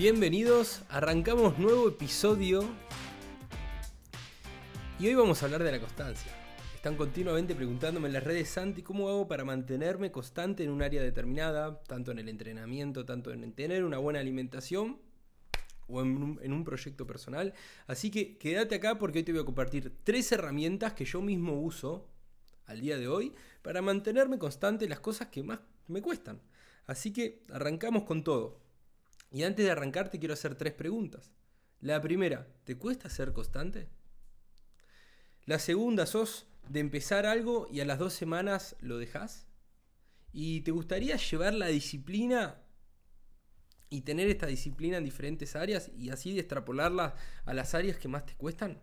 Bienvenidos, arrancamos nuevo episodio y hoy vamos a hablar de la constancia. Están continuamente preguntándome en las redes, Santi, ¿cómo hago para mantenerme constante en un área determinada, tanto en el entrenamiento, tanto en tener una buena alimentación o en un, en un, proyecto personal? Así que quédate acá porque hoy te voy a compartir tres herramientas que yo mismo uso al día de hoy para mantenerme constante en las cosas que más me cuestan. Así que arrancamos con todo. Y antes de arrancar te quiero hacer tres preguntas. La primera, ¿te cuesta ser constante? La segunda, ¿sos de empezar algo y a las dos semanas lo dejas? ¿Y te gustaría llevar la disciplina y tener esta disciplina en diferentes áreas y así extrapolarla a las áreas que más te cuestan?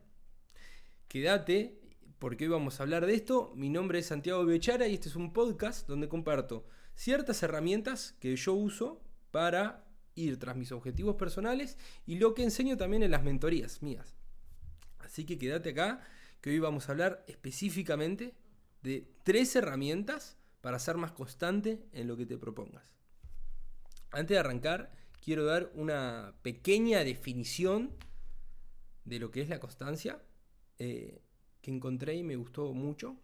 Quédate porque hoy vamos a hablar de esto. Mi nombre es Santiago Bechara y este es un podcast donde comparto ciertas herramientas que yo uso para ir tras mis objetivos personales y lo que enseño también en las mentorías mías. Así que quédate acá, que hoy vamos a hablar específicamente de tres herramientas para ser más constante en lo que te propongas. Antes de arrancar, quiero dar una pequeña definición de lo que es la constancia eh, que encontré y me gustó mucho.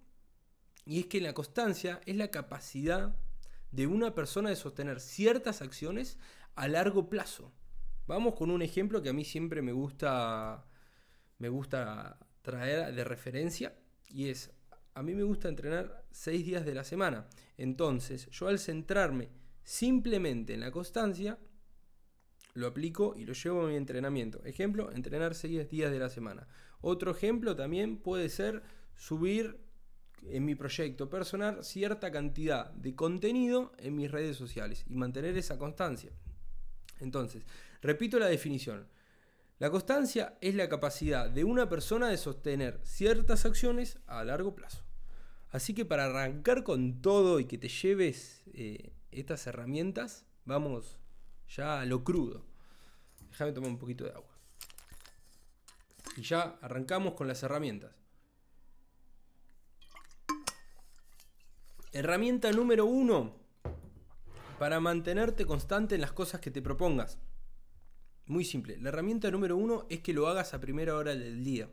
Y es que la constancia es la capacidad de una persona de sostener ciertas acciones a largo plazo. Vamos con un ejemplo que a mí siempre me gusta, me gusta traer de referencia y es, a mí me gusta entrenar seis días de la semana. Entonces, yo al centrarme simplemente en la constancia, lo aplico y lo llevo a mi entrenamiento. Ejemplo, entrenar seis días de la semana. Otro ejemplo también puede ser subir en mi proyecto personal cierta cantidad de contenido en mis redes sociales y mantener esa constancia. Entonces, repito la definición. La constancia es la capacidad de una persona de sostener ciertas acciones a largo plazo. Así que para arrancar con todo y que te lleves eh, estas herramientas, vamos ya a lo crudo. Déjame tomar un poquito de agua. Y ya arrancamos con las herramientas. Herramienta número uno para mantenerte constante en las cosas que te propongas. Muy simple. La herramienta número uno es que lo hagas a primera hora del día.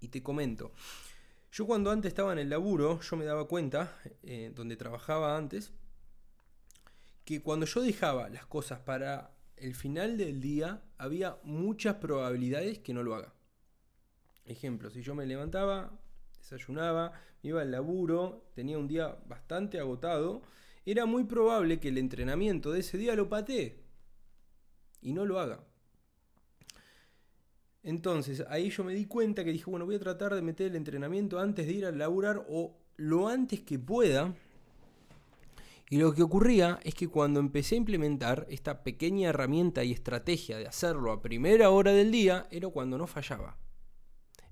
Y te comento. Yo cuando antes estaba en el laburo, yo me daba cuenta, eh, donde trabajaba antes, que cuando yo dejaba las cosas para el final del día, había muchas probabilidades que no lo haga. Ejemplo, si yo me levantaba, desayunaba, me iba al laburo, tenía un día bastante agotado, era muy probable que el entrenamiento de ese día lo patee y no lo haga. Entonces ahí yo me di cuenta que dije, bueno, voy a tratar de meter el entrenamiento antes de ir a laburar o lo antes que pueda. Y lo que ocurría es que cuando empecé a implementar esta pequeña herramienta y estrategia de hacerlo a primera hora del día, era cuando no fallaba.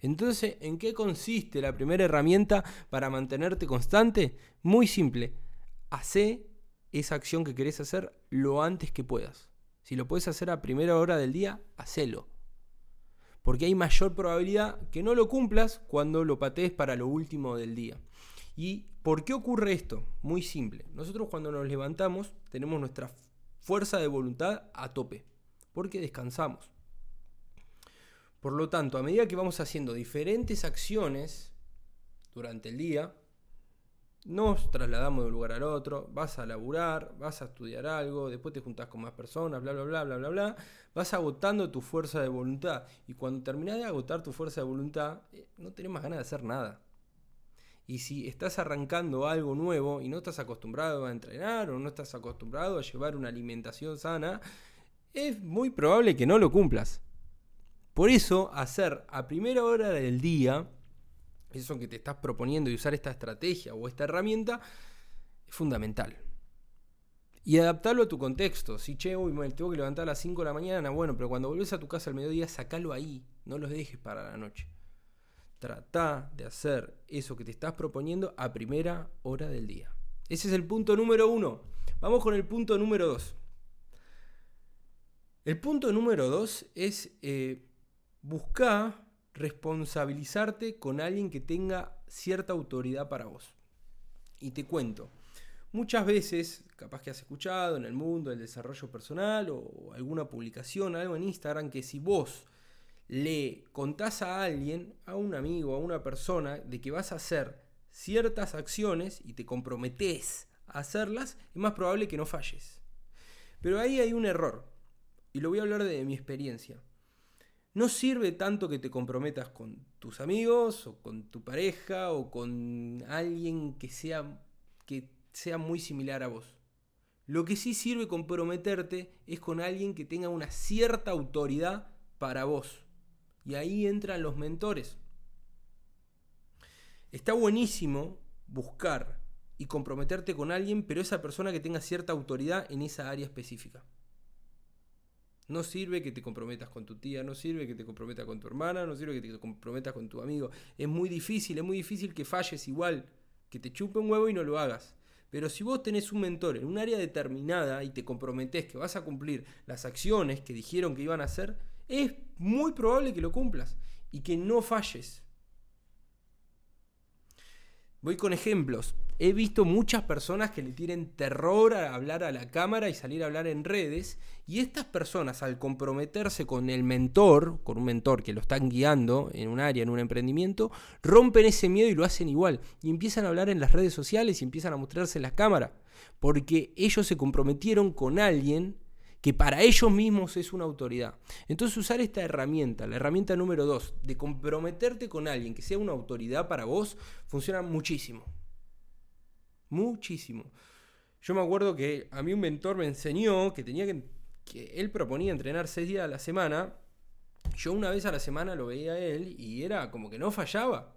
Entonces, ¿en qué consiste la primera herramienta para mantenerte constante? Muy simple Hacé esa acción que querés hacer lo antes que puedas. Si lo puedes hacer a primera hora del día, hacelo. Porque hay mayor probabilidad que no lo cumplas cuando lo patees para lo último del día. ¿Y por qué ocurre esto? Muy simple. Nosotros cuando nos levantamos tenemos nuestra fuerza de voluntad a tope. Porque descansamos. Por lo tanto, a medida que vamos haciendo diferentes acciones durante el día, nos trasladamos de un lugar al otro, vas a laburar, vas a estudiar algo, después te juntás con más personas, bla, bla, bla, bla, bla, bla, vas agotando tu fuerza de voluntad. Y cuando terminás de agotar tu fuerza de voluntad, eh, no tenés más ganas de hacer nada. Y si estás arrancando algo nuevo y no estás acostumbrado a entrenar o no estás acostumbrado a llevar una alimentación sana, es muy probable que no lo cumplas. Por eso, hacer a primera hora del día eso que te estás proponiendo y usar esta estrategia o esta herramienta es fundamental. Y adaptarlo a tu contexto. Si, che, uy, me tengo que levantar a las 5 de la mañana, bueno, pero cuando volvés a tu casa al mediodía, sacalo ahí, no los dejes para la noche. Trata de hacer eso que te estás proponiendo a primera hora del día. Ese es el punto número uno. Vamos con el punto número dos. El punto número dos es eh, buscar responsabilizarte con alguien que tenga cierta autoridad para vos. Y te cuento, Muchas veces, capaz que has escuchado en el mundo del desarrollo personal o alguna publicación, algo en Instagram, que si vos le contás a alguien, a un amigo, a una persona, de que vas a hacer ciertas acciones y te comprometes a hacerlas, es más probable que no falles. Pero ahí hay un error, y lo voy a hablar de mi experiencia. No sirve tanto que te comprometas con tus amigos o con tu pareja o con alguien que sea que sea muy similar a vos. Lo que sí sirve comprometerte es con alguien que tenga una cierta autoridad para vos. Y ahí entran los mentores. Está buenísimo buscar y comprometerte con alguien, pero esa persona que tenga cierta autoridad en esa área específica. No sirve que te comprometas con tu tía, no sirve que te comprometas con tu hermana, no sirve que te comprometas con tu amigo. Es muy difícil, es muy difícil que falles igual, que te chupe un huevo y no lo hagas. Pero si vos tenés un mentor en un área determinada y te comprometés que vas a cumplir las acciones que dijeron que iban a hacer, es muy probable que lo cumplas y que no falles. Voy con ejemplos. He visto muchas personas que le tienen terror a hablar a la cámara y salir a hablar en redes. Y estas personas, al comprometerse con el mentor, con un mentor que lo están guiando en un área, en un emprendimiento, rompen ese miedo y lo hacen igual. Y empiezan a hablar en las redes sociales y empiezan a mostrarse en la cámara. Porque ellos se comprometieron con alguien que para ellos mismos es una autoridad. Entonces usar esta herramienta, la herramienta número dos, de comprometerte con alguien que sea una autoridad para vos, funciona muchísimo. Muchísimo. Yo me acuerdo que a mí un mentor me enseñó que tenía que, que él proponía entrenar seis días a la semana. Yo una vez a la semana lo veía a él y era como que no fallaba.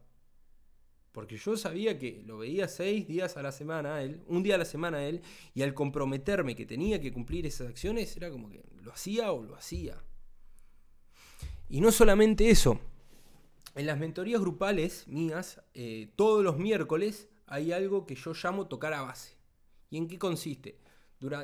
Porque yo sabía que lo veía seis días a la semana él, un día a la semana él, y al comprometerme que tenía que cumplir esas acciones, era como que lo hacía o lo hacía. Y no solamente eso, en las mentorías grupales mías, eh, todos los miércoles hay algo que yo llamo tocar a base. ¿Y en qué consiste?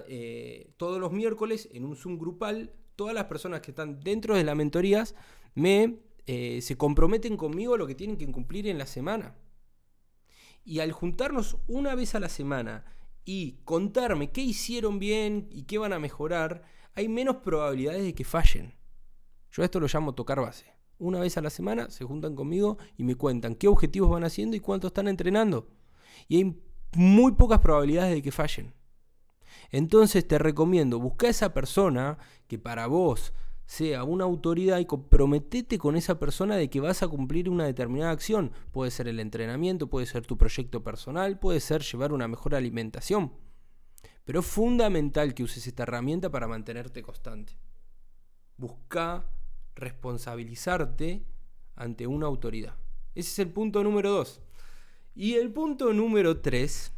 Eh, todos los miércoles, en un Zoom grupal, todas las personas que están dentro de las mentorías me, eh, se comprometen conmigo a lo que tienen que cumplir en la semana. Y al juntarnos una vez a la semana y contarme qué hicieron bien y qué van a mejorar, hay menos probabilidades de que fallen. Yo esto lo llamo tocar base. Una vez a la semana se juntan conmigo y me cuentan qué objetivos van haciendo y cuánto están entrenando. Y hay muy pocas probabilidades de que fallen. Entonces te recomiendo, busca a esa persona que para vos sea una autoridad y comprometete con esa persona de que vas a cumplir una determinada acción. Puede ser el entrenamiento, puede ser tu proyecto personal, puede ser llevar una mejor alimentación. Pero es fundamental que uses esta herramienta para mantenerte constante. Busca responsabilizarte ante una autoridad. Ese es el punto número dos. Y el punto número tres,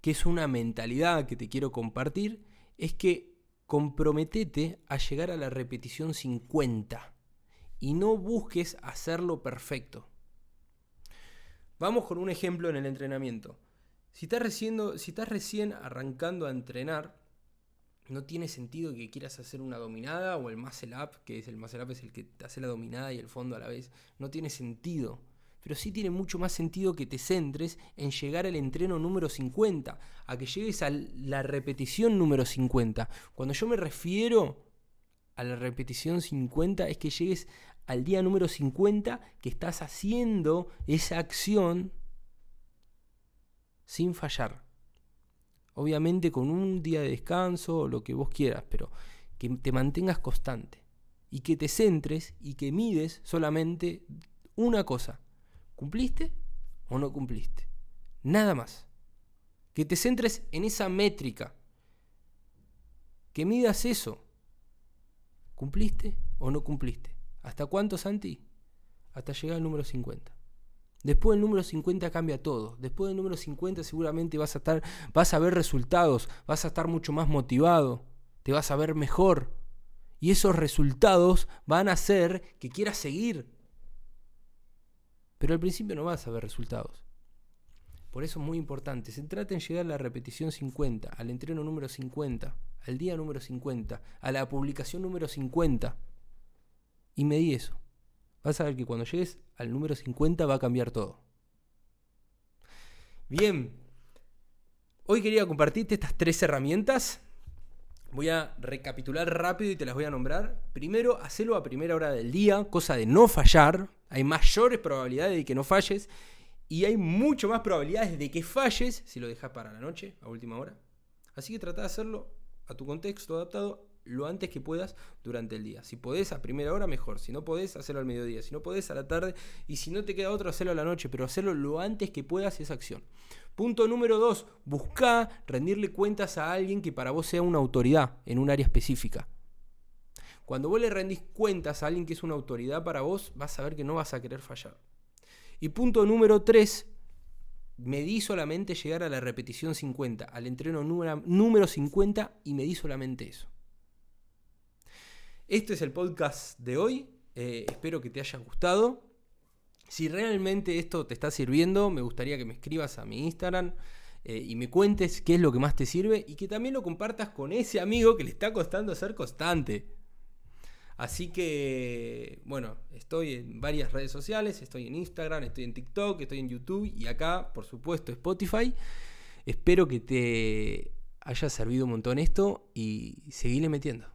que es una mentalidad que te quiero compartir, es que comprometete a llegar a la repetición 50 y no busques hacerlo perfecto. Vamos con un ejemplo en el entrenamiento. Si estás recién, si estás recién arrancando a entrenar, no tiene sentido que quieras hacer una dominada o el muscle up, que es el muscle up es el que te hace la dominada y el fondo a la vez. No tiene sentido pero sí tiene mucho más sentido que te centres en llegar al entreno número 50, a que llegues a la repetición número 50. Cuando yo me refiero a la repetición 50 es que llegues al día número 50 que estás haciendo esa acción sin fallar. Obviamente con un día de descanso o lo que vos quieras, pero que te mantengas constante y que te centres y que mides solamente una cosa, ¿Cumpliste o no cumpliste? Nada más. Que te centres en esa métrica. Que midas eso. ¿Cumpliste o no cumpliste? ¿Hasta cuánto, Santi? Hasta llegar al número 50. Después del número 50 cambia todo. Después del número 50 seguramente vas a estar, vas a ver resultados, vas a estar mucho más motivado, te vas a ver mejor. Y esos resultados van a hacer que quieras seguir pero al principio no vas a ver resultados. Por eso es muy importante, se trata en llegar a la repetición 50, al entreno número 50, al día número 50, a la publicación número 50. Y medí eso. Vas a ver que cuando llegues al número 50 va a cambiar todo. Bien. Hoy quería compartirte estas tres herramientas. Voy a recapitular rápido y te las voy a nombrar. Primero, hacelo a primera hora del día, cosa de no fallar. Hay mayores probabilidades de que no falles y hay mucho más probabilidades de que falles si lo dejas para la noche, a última hora. Así que trata de hacerlo a tu contexto adaptado lo antes que puedas durante el día. Si podés a primera hora, mejor. Si no podés, hacerlo al mediodía. Si no podés, a la tarde. Y si no te queda otro, hacerlo a la noche. Pero hacerlo lo antes que puedas esa acción. Punto número dos. Busca rendirle cuentas a alguien que para vos sea una autoridad en un área específica. Cuando vos le rendís cuentas a alguien que es una autoridad para vos, vas a ver que no vas a querer fallar. Y punto número 3, medí solamente llegar a la repetición 50, al entreno número 50 y medí solamente eso. Este es el podcast de hoy, eh, espero que te haya gustado. Si realmente esto te está sirviendo, me gustaría que me escribas a mi Instagram eh, y me cuentes qué es lo que más te sirve y que también lo compartas con ese amigo que le está costando ser constante. Así que, bueno, estoy en varias redes sociales, estoy en Instagram, estoy en TikTok, estoy en YouTube y acá, por supuesto, Spotify. Espero que te haya servido un montón esto y seguirle metiendo.